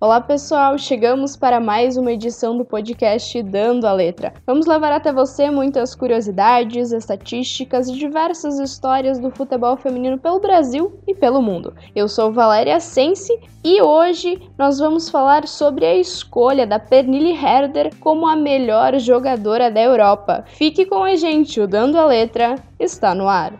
Olá pessoal, chegamos para mais uma edição do podcast Dando a Letra. Vamos levar até você muitas curiosidades, estatísticas e diversas histórias do futebol feminino pelo Brasil e pelo mundo. Eu sou Valéria Sense e hoje nós vamos falar sobre a escolha da Pernille Herder como a melhor jogadora da Europa. Fique com a gente, o Dando a Letra está no ar.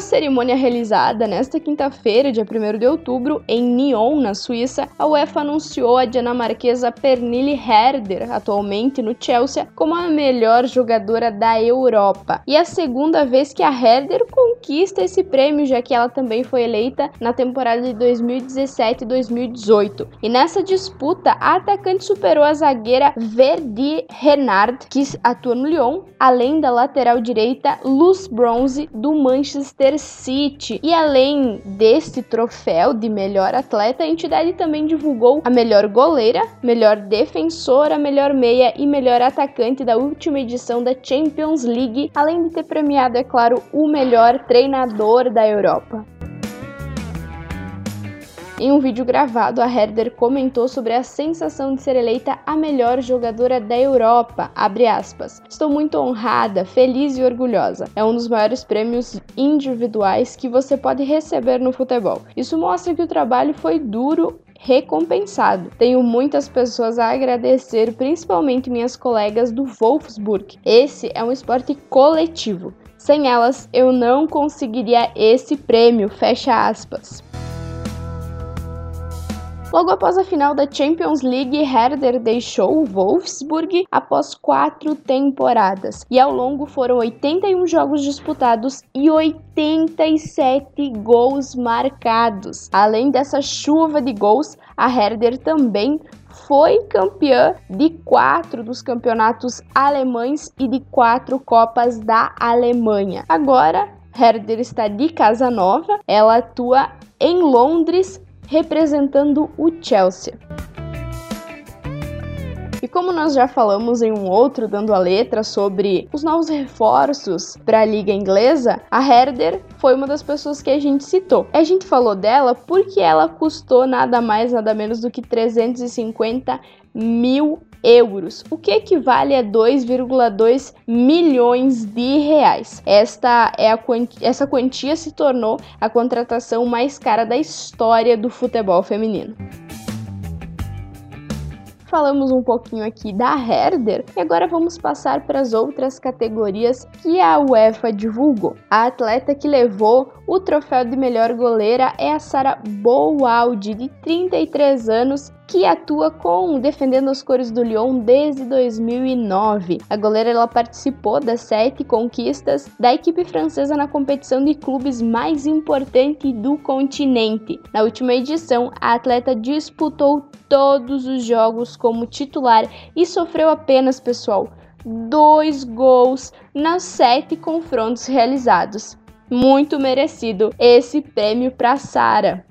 Em uma cerimônia realizada nesta quinta-feira, dia 1 de outubro, em Nyon, na Suíça, a UEFA anunciou a dinamarquesa Pernille Herder, atualmente no Chelsea, como a melhor jogadora da Europa. E é a segunda vez que a Herder conquista esse prêmio, já que ela também foi eleita na temporada de 2017 e 2018. E nessa disputa, a atacante superou a zagueira Verdi Renard, que atua no Lyon, além da lateral direita Luz Bronze do Manchester City. E além desse troféu de melhor atleta, a entidade também divulgou a melhor goleira, melhor defensora, melhor meia e melhor atacante da última edição da Champions League, além de ter premiado, é claro, o melhor treinador da Europa. Em um vídeo gravado, a Herder comentou sobre a sensação de ser eleita a melhor jogadora da Europa. Estou muito honrada, feliz e orgulhosa. É um dos maiores prêmios individuais que você pode receber no futebol. Isso mostra que o trabalho foi duro recompensado. Tenho muitas pessoas a agradecer, principalmente minhas colegas do Wolfsburg. Esse é um esporte coletivo. Sem elas, eu não conseguiria esse prêmio. Fecha aspas. Logo após a final da Champions League, Herder deixou o Wolfsburg após quatro temporadas. E ao longo foram 81 jogos disputados e 87 gols marcados. Além dessa chuva de gols, a Herder também foi campeã de quatro dos campeonatos alemães e de quatro Copas da Alemanha. Agora, Herder está de casa nova, ela atua em Londres representando o Chelsea. E como nós já falamos em um outro dando a letra sobre os novos reforços para a liga inglesa, a Herder foi uma das pessoas que a gente citou. A gente falou dela porque ela custou nada mais nada menos do que 350 mil euros, o que equivale a 2,2 milhões de reais. Esta é a quantia, essa quantia se tornou a contratação mais cara da história do futebol feminino falamos um pouquinho aqui da Herder e agora vamos passar para as outras categorias que a UEFA divulgou. A atleta que levou o troféu de melhor goleira é a Sara Boualdi, de 33 anos, que atua com defendendo as cores do Lyon desde 2009. A goleira ela participou das sete conquistas da equipe francesa na competição de clubes mais importante do continente. Na última edição, a atleta disputou todos os jogos como titular e sofreu apenas, pessoal, dois gols nas sete confrontos realizados. Muito merecido esse prêmio para Sara.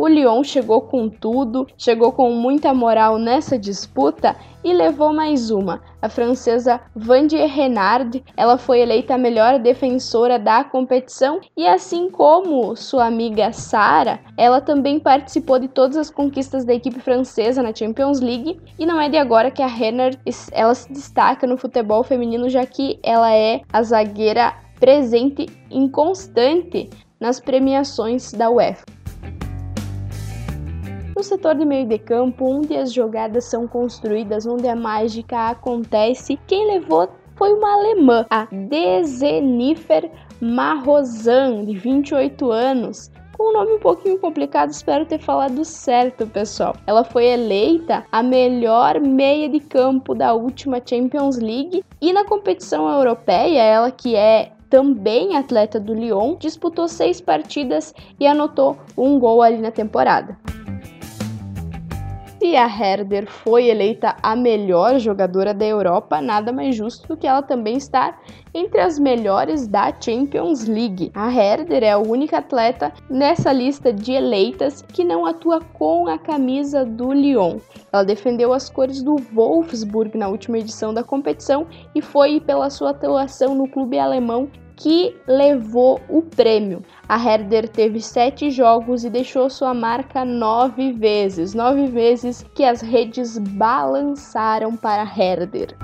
O Lyon chegou com tudo, chegou com muita moral nessa disputa e levou mais uma. A francesa Vandier Renard, ela foi eleita a melhor defensora da competição e assim como sua amiga Sara, ela também participou de todas as conquistas da equipe francesa na Champions League e não é de agora que a Renard ela se destaca no futebol feminino já que ela é a zagueira presente inconstante nas premiações da UEFA. No setor de meio de campo, onde as jogadas são construídas, onde a mágica acontece, quem levou foi uma alemã, a Desenifer Marrosan, de 28 anos, com um nome um pouquinho complicado, espero ter falado certo, pessoal. Ela foi eleita a melhor meia de campo da última Champions League e na competição europeia, ela que é também atleta do Lyon, disputou seis partidas e anotou um gol ali na temporada. A Herder foi eleita a melhor jogadora da Europa, nada mais justo do que ela também estar entre as melhores da Champions League. A Herder é a única atleta nessa lista de eleitas que não atua com a camisa do Lyon. Ela defendeu as cores do Wolfsburg na última edição da competição e foi pela sua atuação no clube alemão que levou o prêmio. A Herder teve sete jogos e deixou sua marca nove vezes, nove vezes que as redes balançaram para Herder.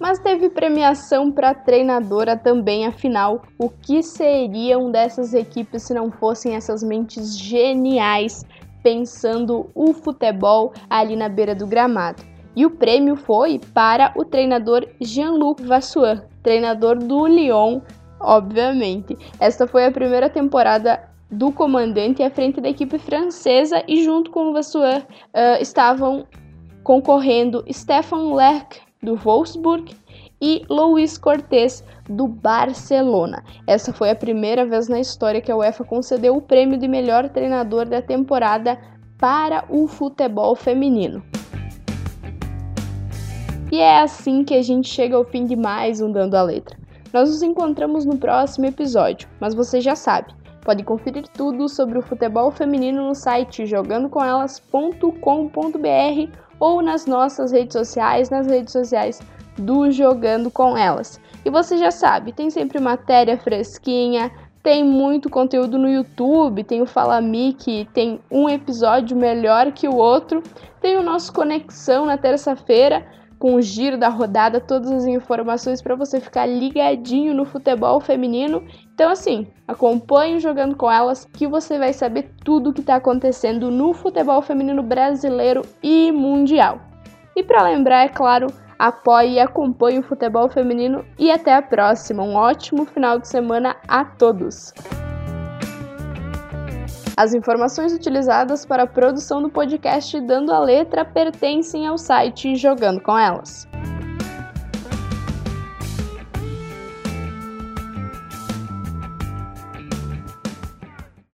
Mas teve premiação para treinadora também, afinal, o que seriam dessas equipes se não fossem essas mentes geniais pensando o futebol ali na beira do gramado? E o prêmio foi para o treinador Jean-Luc Vassour, treinador do Lyon, obviamente. Esta foi a primeira temporada do comandante à frente da equipe francesa e junto com o uh, estavam concorrendo Stefan Lerck do Wolfsburg e Luis Cortés do Barcelona. Essa foi a primeira vez na história que a UEFA concedeu o prêmio de melhor treinador da temporada para o futebol feminino. E é assim que a gente chega ao fim de mais um Dando a Letra. Nós nos encontramos no próximo episódio, mas você já sabe, pode conferir tudo sobre o futebol feminino no site jogandocomelas.com.br ou nas nossas redes sociais, nas redes sociais do Jogando com Elas. E você já sabe, tem sempre matéria fresquinha, tem muito conteúdo no YouTube, tem o Fala que tem um episódio melhor que o outro, tem o nosso Conexão na terça-feira com o giro da rodada, todas as informações para você ficar ligadinho no futebol feminino. Então, assim, acompanhe jogando com elas que você vai saber tudo o que está acontecendo no futebol feminino brasileiro e mundial. E para lembrar, é claro, apoie e acompanhe o futebol feminino e até a próxima. Um ótimo final de semana a todos! As informações utilizadas para a produção do podcast Dando a Letra pertencem ao site Jogando com Elas.